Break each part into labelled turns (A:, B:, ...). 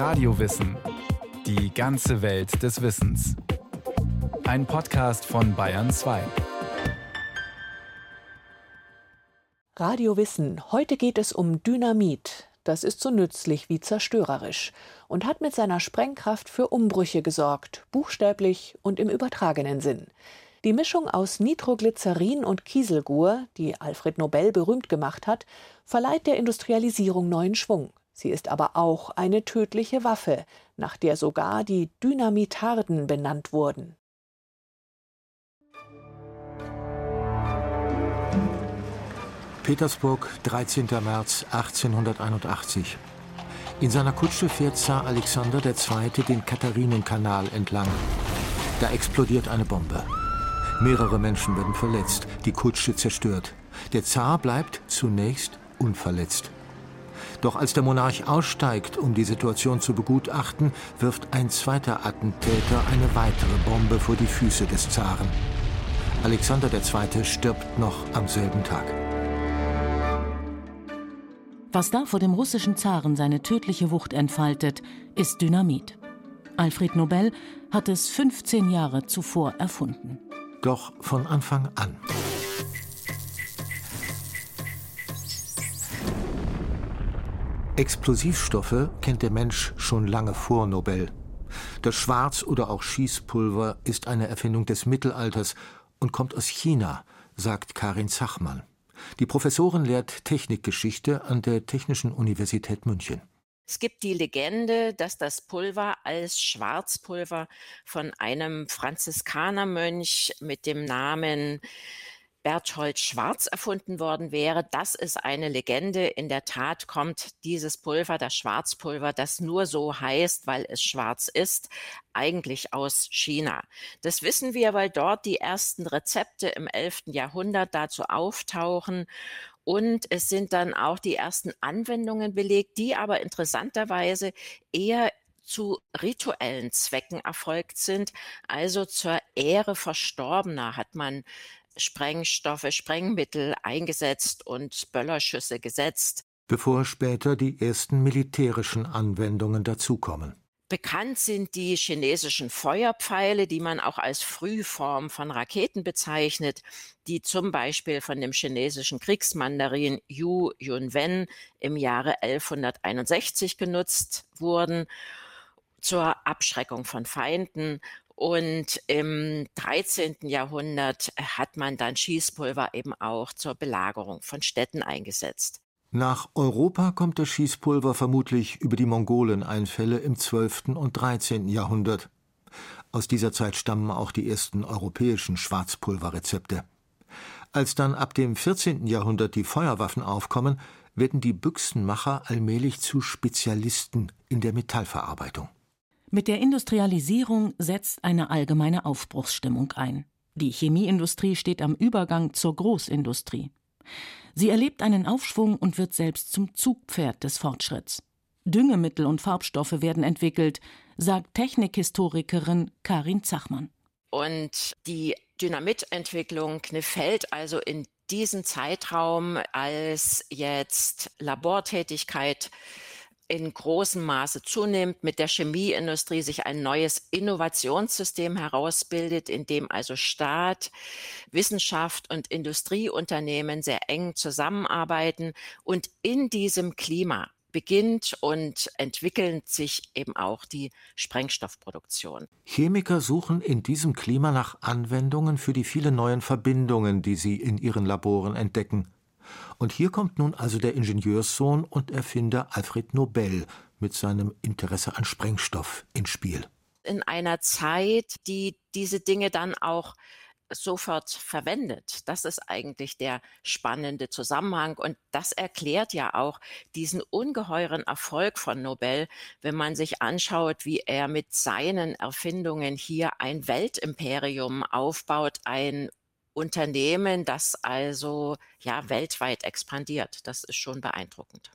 A: Radiowissen. Die ganze Welt des Wissens. Ein Podcast von Bayern 2.
B: Radio Wissen. Heute geht es um Dynamit. Das ist so nützlich wie zerstörerisch und hat mit seiner Sprengkraft für Umbrüche gesorgt, buchstäblich und im übertragenen Sinn. Die Mischung aus Nitroglycerin und Kieselgur, die Alfred Nobel berühmt gemacht hat, verleiht der Industrialisierung neuen Schwung. Sie ist aber auch eine tödliche Waffe, nach der sogar die Dynamitarden benannt wurden.
C: Petersburg, 13. März 1881. In seiner Kutsche fährt Zar Alexander II. den Katharinenkanal entlang. Da explodiert eine Bombe. Mehrere Menschen werden verletzt, die Kutsche zerstört. Der Zar bleibt zunächst unverletzt. Doch als der Monarch aussteigt, um die Situation zu begutachten, wirft ein zweiter Attentäter eine weitere Bombe vor die Füße des Zaren. Alexander II. stirbt noch am selben Tag.
D: Was da vor dem russischen Zaren seine tödliche Wucht entfaltet, ist Dynamit. Alfred Nobel hat es 15 Jahre zuvor erfunden
C: doch von Anfang an. Explosivstoffe kennt der Mensch schon lange vor Nobel. Das Schwarz- oder auch Schießpulver ist eine Erfindung des Mittelalters und kommt aus China, sagt Karin Zachmann. Die Professorin lehrt Technikgeschichte an der Technischen Universität München.
E: Es gibt die Legende, dass das Pulver als Schwarzpulver von einem Franziskanermönch mit dem Namen Berthold Schwarz erfunden worden wäre. Das ist eine Legende. In der Tat kommt dieses Pulver, das Schwarzpulver, das nur so heißt, weil es schwarz ist, eigentlich aus China. Das wissen wir, weil dort die ersten Rezepte im 11. Jahrhundert dazu auftauchen und es sind dann auch die ersten Anwendungen belegt, die aber interessanterweise eher zu rituellen Zwecken erfolgt sind. Also zur Ehre Verstorbener hat man Sprengstoffe, Sprengmittel eingesetzt und Böllerschüsse gesetzt.
C: Bevor später die ersten militärischen Anwendungen dazukommen.
E: Bekannt sind die chinesischen Feuerpfeile, die man auch als Frühform von Raketen bezeichnet, die zum Beispiel von dem chinesischen Kriegsmandarin Yu Yunwen im Jahre 1161 genutzt wurden zur Abschreckung von Feinden. Und im 13. Jahrhundert hat man dann Schießpulver eben auch zur Belagerung von Städten eingesetzt.
C: Nach Europa kommt das Schießpulver vermutlich über die Mongoleneinfälle im 12. und 13. Jahrhundert. Aus dieser Zeit stammen auch die ersten europäischen Schwarzpulverrezepte. Als dann ab dem 14. Jahrhundert die Feuerwaffen aufkommen, werden die Büchsenmacher allmählich zu Spezialisten in der Metallverarbeitung.
D: Mit der Industrialisierung setzt eine allgemeine Aufbruchsstimmung ein. Die Chemieindustrie steht am Übergang zur Großindustrie. Sie erlebt einen Aufschwung und wird selbst zum Zugpferd des Fortschritts. Düngemittel und Farbstoffe werden entwickelt, sagt Technikhistorikerin Karin Zachmann.
E: Und die Dynamitentwicklung fällt also in diesen Zeitraum, als jetzt Labortätigkeit in großem Maße zunimmt, mit der Chemieindustrie sich ein neues Innovationssystem herausbildet, in dem also Staat, Wissenschaft und Industrieunternehmen sehr eng zusammenarbeiten. Und in diesem Klima beginnt und entwickelt sich eben auch die Sprengstoffproduktion.
C: Chemiker suchen in diesem Klima nach Anwendungen für die vielen neuen Verbindungen, die sie in ihren Laboren entdecken. Und hier kommt nun also der Ingenieurssohn und Erfinder Alfred Nobel mit seinem Interesse an Sprengstoff ins Spiel.
E: In einer Zeit, die diese Dinge dann auch sofort verwendet. Das ist eigentlich der spannende Zusammenhang und das erklärt ja auch diesen ungeheuren Erfolg von Nobel, wenn man sich anschaut, wie er mit seinen Erfindungen hier ein Weltimperium aufbaut, ein Unternehmen, das also ja weltweit expandiert. Das ist schon beeindruckend.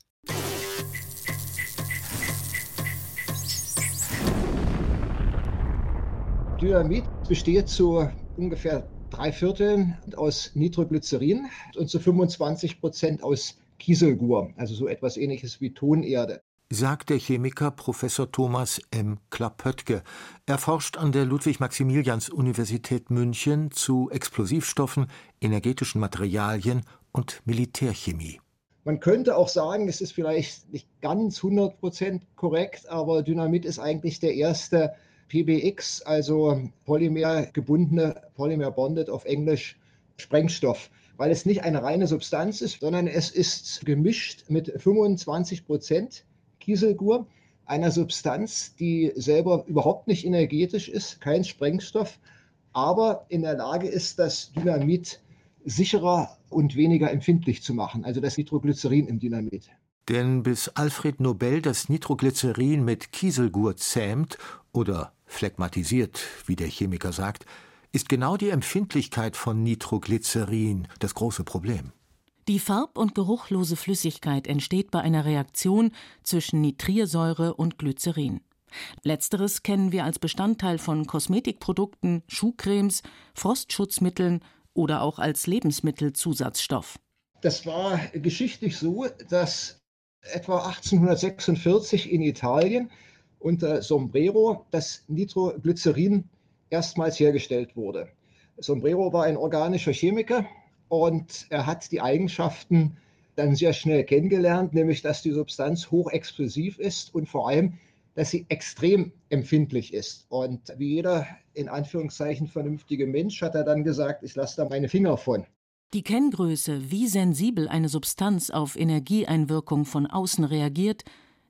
F: Dynamit besteht zu ungefähr drei Vierteln aus Nitroglycerin und zu 25 Prozent aus Kieselgur, also so etwas ähnliches wie Tonerde.
C: Sagt der Chemiker Professor Thomas M. Klapöttke. Er forscht an der Ludwig-Maximilians-Universität München zu Explosivstoffen, energetischen Materialien und Militärchemie.
F: Man könnte auch sagen, es ist vielleicht nicht ganz 100% korrekt, aber Dynamit ist eigentlich der erste PBX, also polymergebundene, polymer bonded auf Englisch Sprengstoff, weil es nicht eine reine Substanz ist, sondern es ist gemischt mit 25 Kieselgur, einer Substanz, die selber überhaupt nicht energetisch ist, kein Sprengstoff, aber in der Lage ist, das Dynamit sicherer und weniger empfindlich zu machen, also das Nitroglycerin im Dynamit.
C: Denn bis Alfred Nobel das Nitroglycerin mit Kieselgur zähmt oder phlegmatisiert, wie der Chemiker sagt, ist genau die Empfindlichkeit von Nitroglycerin das große Problem.
D: Die farb- und geruchlose Flüssigkeit entsteht bei einer Reaktion zwischen Nitriersäure und Glycerin. Letzteres kennen wir als Bestandteil von Kosmetikprodukten, Schuhcremes, Frostschutzmitteln oder auch als Lebensmittelzusatzstoff.
F: Das war geschichtlich so, dass etwa 1846 in Italien unter Sombrero das Nitroglycerin erstmals hergestellt wurde. Sombrero war ein organischer Chemiker und er hat die Eigenschaften dann sehr schnell kennengelernt, nämlich dass die Substanz hochexplosiv ist und vor allem, dass sie extrem empfindlich ist. Und wie jeder in Anführungszeichen vernünftige Mensch hat er dann gesagt, ich lasse da meine Finger von.
D: Die Kenngröße, wie sensibel eine Substanz auf Energieeinwirkung von außen reagiert,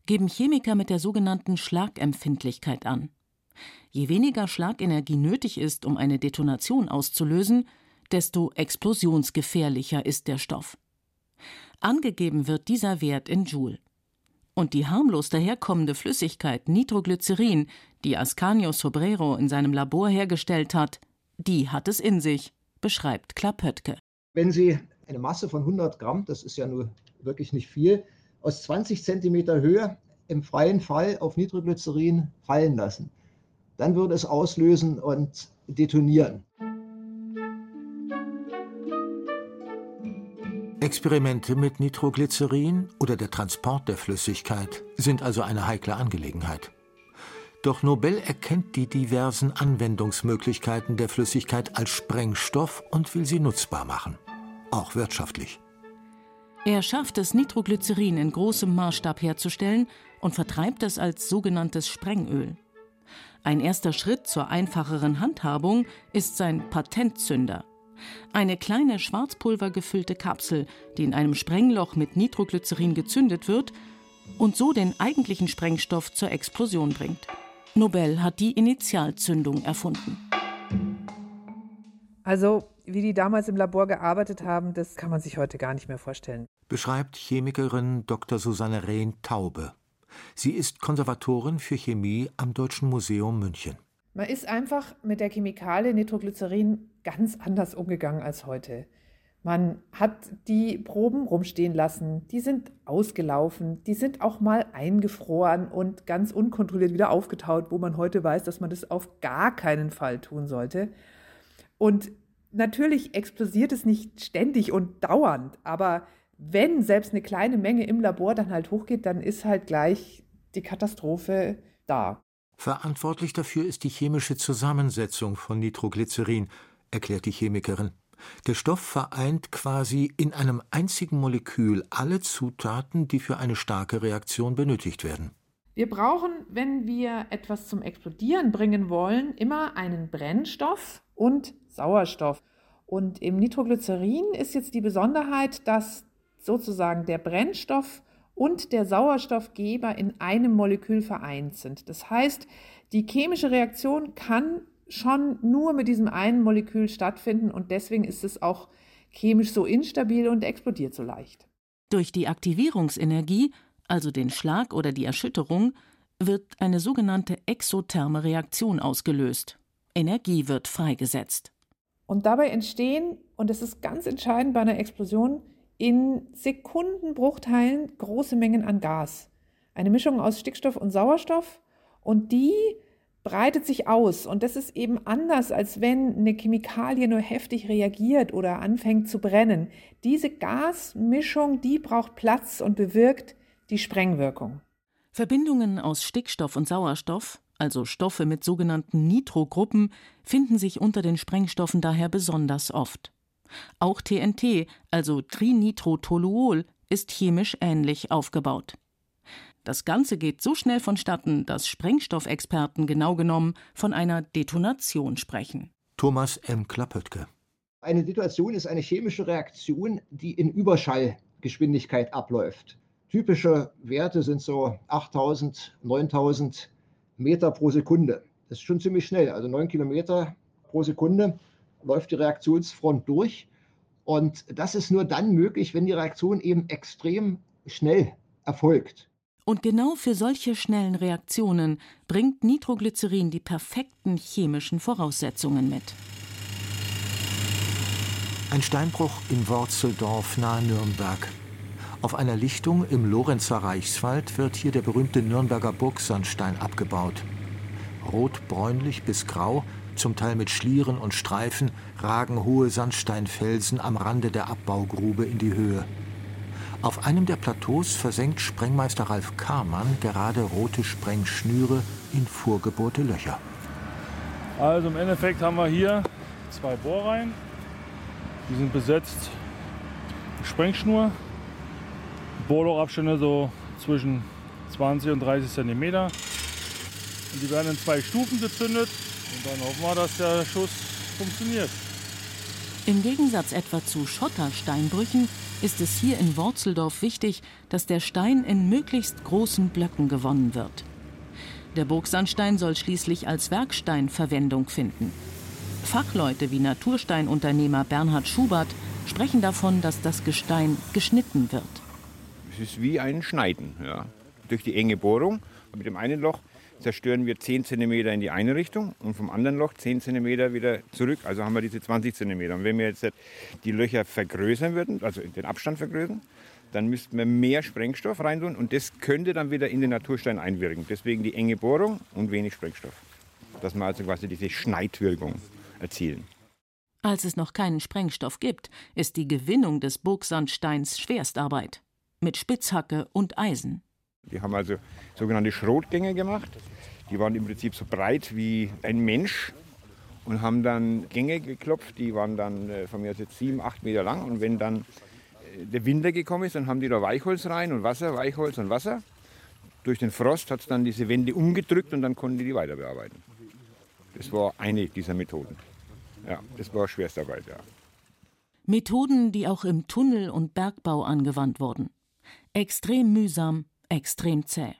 D: geben Chemiker mit der sogenannten Schlagempfindlichkeit an. Je weniger Schlagenergie nötig ist, um eine Detonation auszulösen, desto explosionsgefährlicher ist der Stoff. Angegeben wird dieser Wert in Joule. Und die harmlos daherkommende Flüssigkeit Nitroglycerin, die Ascanio Sobrero in seinem Labor hergestellt hat, die hat es in sich, beschreibt Klapöttke.
F: Wenn Sie eine Masse von 100 Gramm, das ist ja nur wirklich nicht viel, aus 20 Zentimeter Höhe im freien Fall auf Nitroglycerin fallen lassen, dann würde es auslösen und detonieren.
C: Experimente mit Nitroglycerin oder der Transport der Flüssigkeit sind also eine heikle Angelegenheit. Doch Nobel erkennt die diversen Anwendungsmöglichkeiten der Flüssigkeit als Sprengstoff und will sie nutzbar machen, auch wirtschaftlich.
D: Er schafft es, Nitroglycerin in großem Maßstab herzustellen und vertreibt es als sogenanntes Sprengöl. Ein erster Schritt zur einfacheren Handhabung ist sein Patentzünder. Eine kleine schwarzpulvergefüllte Kapsel, die in einem Sprengloch mit Nitroglycerin gezündet wird und so den eigentlichen Sprengstoff zur Explosion bringt. Nobel hat die Initialzündung erfunden.
G: Also, wie die damals im Labor gearbeitet haben, das kann man sich heute gar nicht mehr vorstellen.
C: Beschreibt Chemikerin Dr. Susanne Rehn-Taube. Sie ist Konservatorin für Chemie am Deutschen Museum München.
G: Man ist einfach mit der Chemikalie Nitroglycerin ganz anders umgegangen als heute. Man hat die Proben rumstehen lassen, die sind ausgelaufen, die sind auch mal eingefroren und ganz unkontrolliert wieder aufgetaut, wo man heute weiß, dass man das auf gar keinen Fall tun sollte. Und natürlich explodiert es nicht ständig und dauernd, aber wenn selbst eine kleine Menge im Labor dann halt hochgeht, dann ist halt gleich die Katastrophe da.
C: Verantwortlich dafür ist die chemische Zusammensetzung von Nitroglycerin, erklärt die Chemikerin. Der Stoff vereint quasi in einem einzigen Molekül alle Zutaten, die für eine starke Reaktion benötigt werden.
G: Wir brauchen, wenn wir etwas zum Explodieren bringen wollen, immer einen Brennstoff und Sauerstoff. Und im Nitroglycerin ist jetzt die Besonderheit, dass sozusagen der Brennstoff und der Sauerstoffgeber in einem Molekül vereint sind. Das heißt, die chemische Reaktion kann schon nur mit diesem einen Molekül stattfinden und deswegen ist es auch chemisch so instabil und explodiert so leicht.
D: Durch die Aktivierungsenergie, also den Schlag oder die Erschütterung, wird eine sogenannte exotherme Reaktion ausgelöst. Energie wird freigesetzt.
G: Und dabei entstehen, und das ist ganz entscheidend bei einer Explosion, in Sekundenbruchteilen große Mengen an Gas. Eine Mischung aus Stickstoff und Sauerstoff und die breitet sich aus und das ist eben anders, als wenn eine Chemikalie nur heftig reagiert oder anfängt zu brennen. Diese Gasmischung, die braucht Platz und bewirkt die Sprengwirkung.
D: Verbindungen aus Stickstoff und Sauerstoff, also Stoffe mit sogenannten Nitrogruppen, finden sich unter den Sprengstoffen daher besonders oft. Auch TNT, also Trinitrotoluol, ist chemisch ähnlich aufgebaut. Das Ganze geht so schnell vonstatten, dass Sprengstoffexperten genau genommen von einer Detonation sprechen.
C: Thomas M. Klappöttke.
F: Eine Detonation ist eine chemische Reaktion, die in Überschallgeschwindigkeit abläuft. Typische Werte sind so 8000, 9000 Meter pro Sekunde. Das ist schon ziemlich schnell. Also 9 Kilometer pro Sekunde läuft die Reaktionsfront durch. Und das ist nur dann möglich, wenn die Reaktion eben extrem schnell erfolgt.
D: Und genau für solche schnellen Reaktionen bringt Nitroglycerin die perfekten chemischen Voraussetzungen mit.
C: Ein Steinbruch in Worzeldorf nahe Nürnberg. Auf einer Lichtung im Lorenzer Reichswald wird hier der berühmte Nürnberger Burgsandstein abgebaut. Rotbräunlich bis grau, zum Teil mit Schlieren und Streifen, ragen hohe Sandsteinfelsen am Rande der Abbaugrube in die Höhe. Auf einem der Plateaus versenkt Sprengmeister Ralf Karmann gerade rote Sprengschnüre in vorgebohrte Löcher.
H: Also im Endeffekt haben wir hier zwei Bohrreihen. Die sind besetzt mit Sprengschnur Bohrlochabstände so zwischen 20 und 30 cm. Und die werden in zwei Stufen gezündet und dann hoffen wir, dass der Schuss funktioniert.
D: Im Gegensatz etwa zu Schottersteinbrüchen ist es hier in Worzeldorf wichtig, dass der Stein in möglichst großen Blöcken gewonnen wird. Der Burgsandstein soll schließlich als Werkstein Verwendung finden. Fachleute wie Natursteinunternehmer Bernhard Schubert sprechen davon, dass das Gestein geschnitten wird.
I: Es ist wie ein Schneiden. Ja. Durch die enge Bohrung mit dem einen Loch zerstören wir 10 cm in die eine Richtung und vom anderen Loch 10 cm wieder zurück. Also haben wir diese 20 cm. Und wenn wir jetzt die Löcher vergrößern würden, also den Abstand vergrößern, dann müssten wir mehr Sprengstoff reintun und das könnte dann wieder in den Naturstein einwirken. Deswegen die enge Bohrung und wenig Sprengstoff. Dass wir also quasi diese Schneidwirkung erzielen.
D: Als es noch keinen Sprengstoff gibt, ist die Gewinnung des Burgsandsteins Schwerstarbeit mit Spitzhacke und Eisen.
I: Wir haben also sogenannte Schrotgänge gemacht. Die waren im Prinzip so breit wie ein Mensch und haben dann Gänge geklopft. Die waren dann äh, von mir aus jetzt sieben, acht Meter lang. Und wenn dann äh, der Winter gekommen ist, dann haben die da Weichholz rein und Wasser, Weichholz und Wasser. Durch den Frost hat es dann diese Wände umgedrückt und dann konnten die die weiter bearbeiten. Das war eine dieser Methoden. Ja, das war Schwerstarbeit, ja.
D: Methoden, die auch im Tunnel- und Bergbau angewandt wurden. Extrem mühsam, extrem zäh.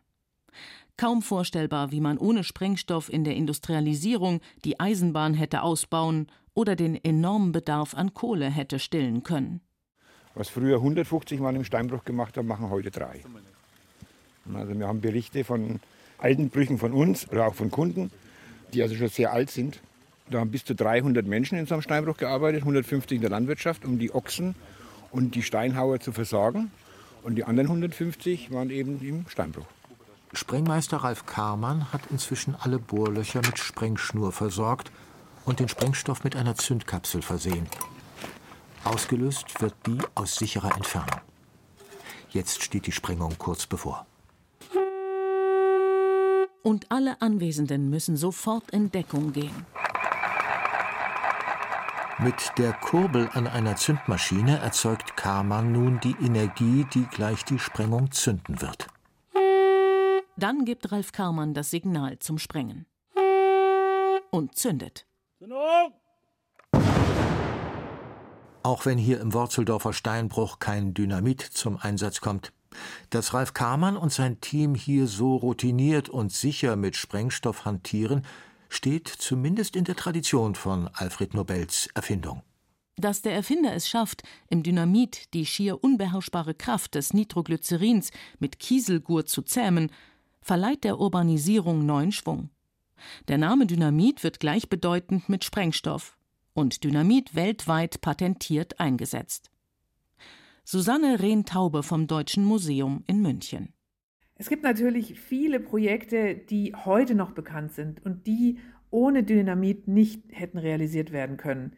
D: Kaum vorstellbar, wie man ohne Sprengstoff in der Industrialisierung die Eisenbahn hätte ausbauen oder den enormen Bedarf an Kohle hätte stillen können.
I: Was früher 150 Mann im Steinbruch gemacht haben, machen heute drei. Also wir haben Berichte von alten Brüchen von uns oder auch von Kunden, die also schon sehr alt sind. Da haben bis zu 300 Menschen in so einem Steinbruch gearbeitet, 150 in der Landwirtschaft, um die Ochsen und die Steinhauer zu versorgen. Und die anderen 150 waren eben im Steinbruch.
C: Sprengmeister Ralf Karmann hat inzwischen alle Bohrlöcher mit Sprengschnur versorgt und den Sprengstoff mit einer Zündkapsel versehen. Ausgelöst wird die aus sicherer Entfernung. Jetzt steht die Sprengung kurz bevor.
D: Und alle Anwesenden müssen sofort in Deckung gehen.
C: Mit der Kurbel an einer Zündmaschine erzeugt Karmann nun die Energie, die gleich die Sprengung zünden wird.
D: Dann gibt Ralf Karmann das Signal zum Sprengen. Und zündet.
C: Auch wenn hier im Worzeldorfer Steinbruch kein Dynamit zum Einsatz kommt. Dass Ralf Karmann und sein Team hier so routiniert und sicher mit Sprengstoff hantieren, steht zumindest in der Tradition von Alfred Nobels Erfindung.
D: Dass der Erfinder es schafft, im Dynamit die schier unbeherrschbare Kraft des Nitroglycerins mit Kieselgur zu zähmen, verleiht der Urbanisierung neuen Schwung. Der Name Dynamit wird gleichbedeutend mit Sprengstoff und Dynamit weltweit patentiert eingesetzt. Susanne Rehn-Taube vom Deutschen Museum in München.
G: Es gibt natürlich viele Projekte, die heute noch bekannt sind und die ohne Dynamit nicht hätten realisiert werden können.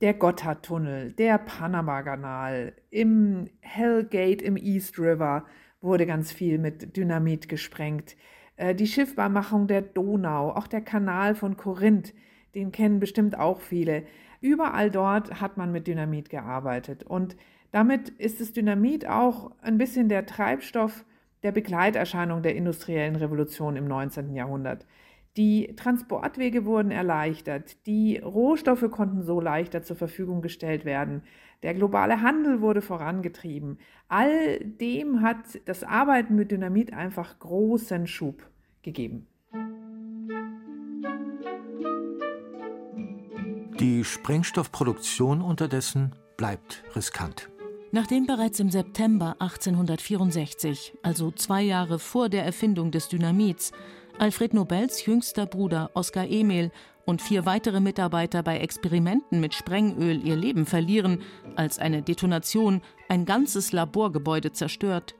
G: Der Gotthardtunnel, der Panama-Kanal, im Hellgate im East River, wurde ganz viel mit Dynamit gesprengt. Äh, die Schiffbarmachung der Donau, auch der Kanal von Korinth, den kennen bestimmt auch viele. Überall dort hat man mit Dynamit gearbeitet. Und damit ist das Dynamit auch ein bisschen der Treibstoff der Begleiterscheinung der industriellen Revolution im 19. Jahrhundert. Die Transportwege wurden erleichtert, die Rohstoffe konnten so leichter zur Verfügung gestellt werden, der globale Handel wurde vorangetrieben. All dem hat das Arbeiten mit Dynamit einfach großen Schub gegeben.
C: Die Sprengstoffproduktion unterdessen bleibt riskant.
D: Nachdem bereits im September 1864, also zwei Jahre vor der Erfindung des Dynamits, Alfred Nobels jüngster Bruder Oskar Emil und vier weitere Mitarbeiter bei Experimenten mit Sprengöl ihr Leben verlieren, als eine Detonation ein ganzes Laborgebäude zerstört,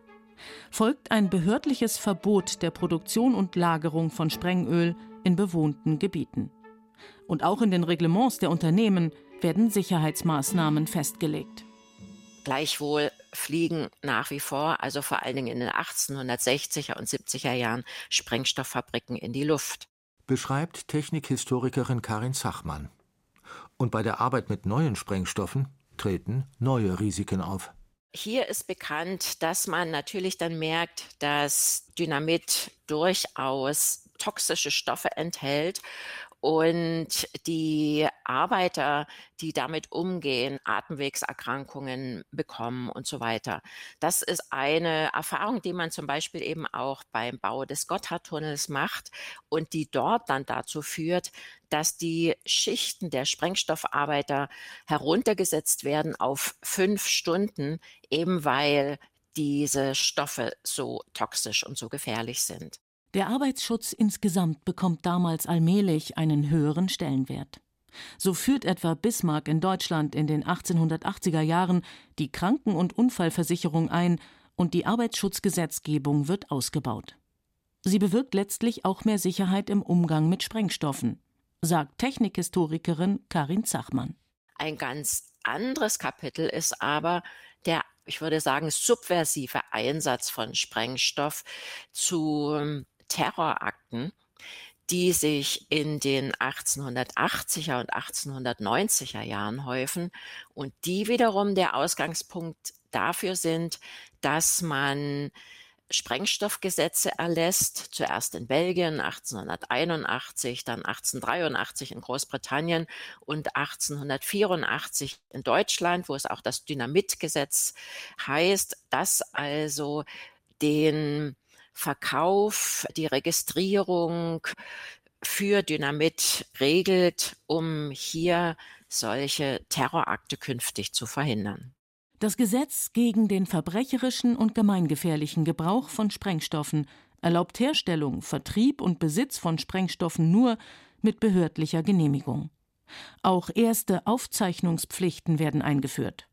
D: folgt ein behördliches Verbot der Produktion und Lagerung von Sprengöl in bewohnten Gebieten. Und auch in den Reglements der Unternehmen werden Sicherheitsmaßnahmen festgelegt.
E: Gleichwohl fliegen nach wie vor, also vor allen Dingen in den 1860er und 70er Jahren, Sprengstofffabriken in die Luft.
C: Beschreibt Technikhistorikerin Karin Zachmann. Und bei der Arbeit mit neuen Sprengstoffen treten neue Risiken auf.
E: Hier ist bekannt, dass man natürlich dann merkt, dass Dynamit durchaus toxische Stoffe enthält und die Arbeiter, die damit umgehen, Atemwegserkrankungen bekommen und so weiter. Das ist eine Erfahrung, die man zum Beispiel eben auch beim Bau des Gotthardtunnels macht und die dort dann dazu führt, dass die Schichten der Sprengstoffarbeiter heruntergesetzt werden auf fünf Stunden, eben weil diese Stoffe so toxisch und so gefährlich sind.
D: Der Arbeitsschutz insgesamt bekommt damals allmählich einen höheren Stellenwert. So führt etwa Bismarck in Deutschland in den 1880er Jahren die Kranken- und Unfallversicherung ein und die Arbeitsschutzgesetzgebung wird ausgebaut. Sie bewirkt letztlich auch mehr Sicherheit im Umgang mit Sprengstoffen, sagt Technikhistorikerin Karin Zachmann.
E: Ein ganz anderes Kapitel ist aber der, ich würde sagen, subversive Einsatz von Sprengstoff zu Terrorakten, die sich in den 1880er und 1890er Jahren häufen und die wiederum der Ausgangspunkt dafür sind, dass man Sprengstoffgesetze erlässt, zuerst in Belgien 1881, dann 1883 in Großbritannien und 1884 in Deutschland, wo es auch das Dynamitgesetz heißt, das also den Verkauf, die Registrierung für Dynamit regelt, um hier solche Terrorakte künftig zu verhindern.
D: Das Gesetz gegen den verbrecherischen und gemeingefährlichen Gebrauch von Sprengstoffen erlaubt Herstellung, Vertrieb und Besitz von Sprengstoffen nur mit behördlicher Genehmigung. Auch erste Aufzeichnungspflichten werden eingeführt.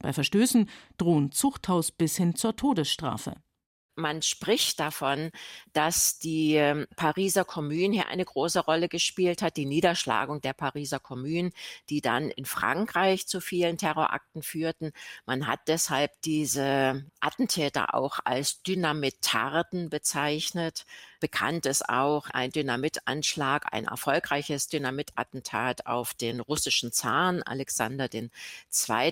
D: Bei Verstößen drohen Zuchthaus bis hin zur Todesstrafe
E: man spricht davon, dass die ähm, Pariser Kommune hier eine große Rolle gespielt hat, die Niederschlagung der Pariser Kommune, die dann in Frankreich zu vielen Terrorakten führten. Man hat deshalb diese Attentäter auch als Dynamitarden bezeichnet. Bekannt ist auch ein Dynamitanschlag, ein erfolgreiches Dynamitattentat auf den russischen Zaren Alexander II.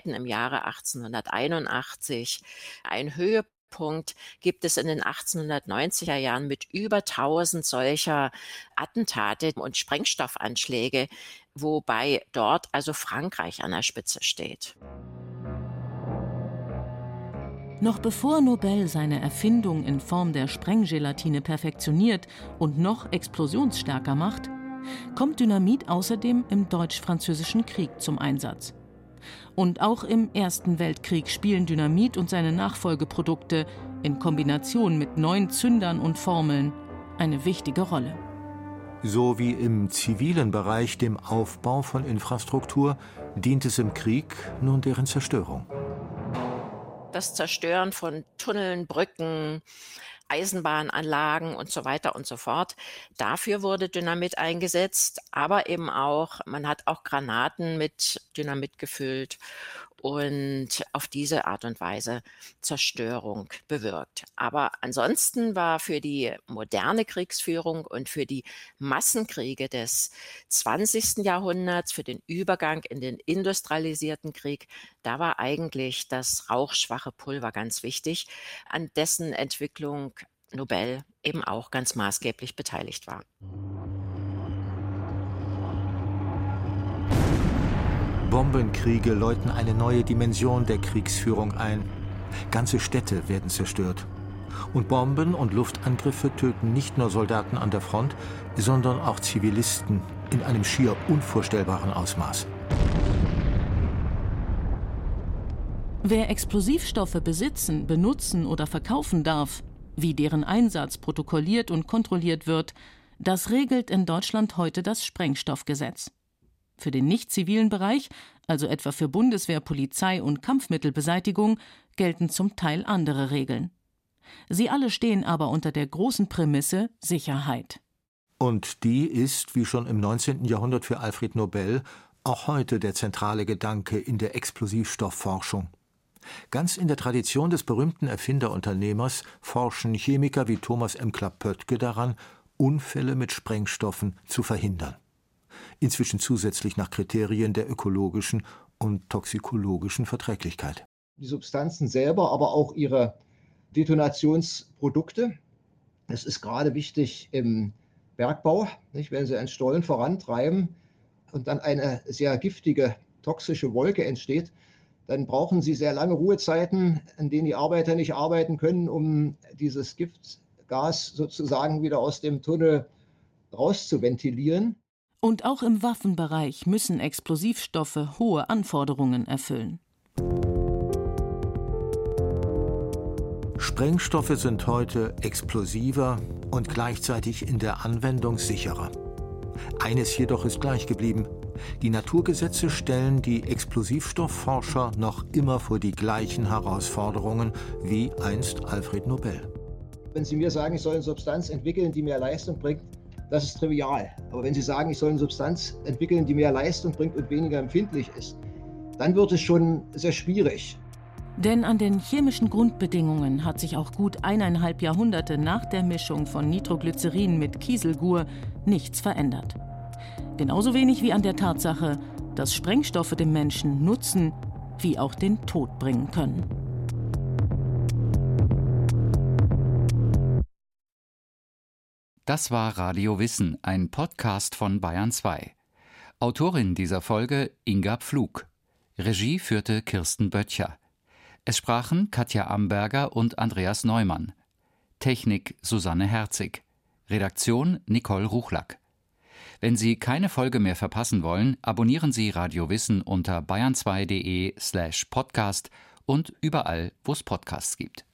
E: im Jahre 1881. Ein Höhepunkt Punkt gibt es in den 1890er Jahren mit über 1000 solcher Attentate und Sprengstoffanschläge, wobei dort also Frankreich an der Spitze steht.
D: Noch bevor Nobel seine Erfindung in Form der Sprenggelatine perfektioniert und noch explosionsstärker macht, kommt Dynamit außerdem im Deutsch-Französischen Krieg zum Einsatz. Und auch im Ersten Weltkrieg spielen Dynamit und seine Nachfolgeprodukte in Kombination mit neuen Zündern und Formeln eine wichtige Rolle.
C: So wie im zivilen Bereich dem Aufbau von Infrastruktur, dient es im Krieg nun deren Zerstörung.
E: Das Zerstören von Tunneln, Brücken, Eisenbahnanlagen und so weiter und so fort. Dafür wurde Dynamit eingesetzt, aber eben auch, man hat auch Granaten mit Dynamit gefüllt und auf diese Art und Weise Zerstörung bewirkt. Aber ansonsten war für die moderne Kriegsführung und für die Massenkriege des 20. Jahrhunderts, für den Übergang in den industrialisierten Krieg, da war eigentlich das rauchschwache Pulver ganz wichtig, an dessen Entwicklung Nobel eben auch ganz maßgeblich beteiligt war.
C: Bombenkriege läuten eine neue Dimension der Kriegsführung ein. Ganze Städte werden zerstört. Und Bomben und Luftangriffe töten nicht nur Soldaten an der Front, sondern auch Zivilisten in einem schier unvorstellbaren Ausmaß.
D: Wer Explosivstoffe besitzen, benutzen oder verkaufen darf, wie deren Einsatz protokolliert und kontrolliert wird, das regelt in Deutschland heute das Sprengstoffgesetz. Für den nicht zivilen Bereich, also etwa für Bundeswehr, Polizei und Kampfmittelbeseitigung, gelten zum Teil andere Regeln. Sie alle stehen aber unter der großen Prämisse Sicherheit.
C: Und die ist, wie schon im 19. Jahrhundert für Alfred Nobel, auch heute der zentrale Gedanke in der Explosivstoffforschung. Ganz in der Tradition des berühmten Erfinderunternehmers forschen Chemiker wie Thomas M. Klapp-Pöttke daran, Unfälle mit Sprengstoffen zu verhindern inzwischen zusätzlich nach Kriterien der ökologischen und toxikologischen Verträglichkeit.
F: Die Substanzen selber, aber auch ihre Detonationsprodukte. Das ist gerade wichtig im Bergbau, nicht? wenn Sie einen Stollen vorantreiben und dann eine sehr giftige, toxische Wolke entsteht, dann brauchen Sie sehr lange Ruhezeiten, in denen die Arbeiter nicht arbeiten können, um dieses Giftgas sozusagen wieder aus dem Tunnel rauszuventilieren.
D: Und auch im Waffenbereich müssen Explosivstoffe hohe Anforderungen erfüllen.
C: Sprengstoffe sind heute explosiver und gleichzeitig in der Anwendung sicherer. Eines jedoch ist gleich geblieben. Die Naturgesetze stellen die Explosivstoffforscher noch immer vor die gleichen Herausforderungen wie einst Alfred Nobel.
F: Wenn Sie mir sagen, ich soll eine Substanz entwickeln, die mehr Leistung bringt, das ist trivial. Aber wenn Sie sagen, ich soll eine Substanz entwickeln, die mehr Leistung bringt und weniger empfindlich ist, dann wird es schon sehr schwierig.
D: Denn an den chemischen Grundbedingungen hat sich auch gut eineinhalb Jahrhunderte nach der Mischung von Nitroglycerin mit Kieselgur nichts verändert. Genauso wenig wie an der Tatsache, dass Sprengstoffe dem Menschen Nutzen wie auch den Tod bringen können.
A: Das war Radio Wissen, ein Podcast von Bayern 2. Autorin dieser Folge Inga Pflug. Regie führte Kirsten Böttcher. Es sprachen Katja Amberger und Andreas Neumann. Technik Susanne Herzig. Redaktion Nicole Ruchlack. Wenn Sie keine Folge mehr verpassen wollen, abonnieren Sie Radio Wissen unter bayern2.de slash podcast und überall, wo es Podcasts gibt.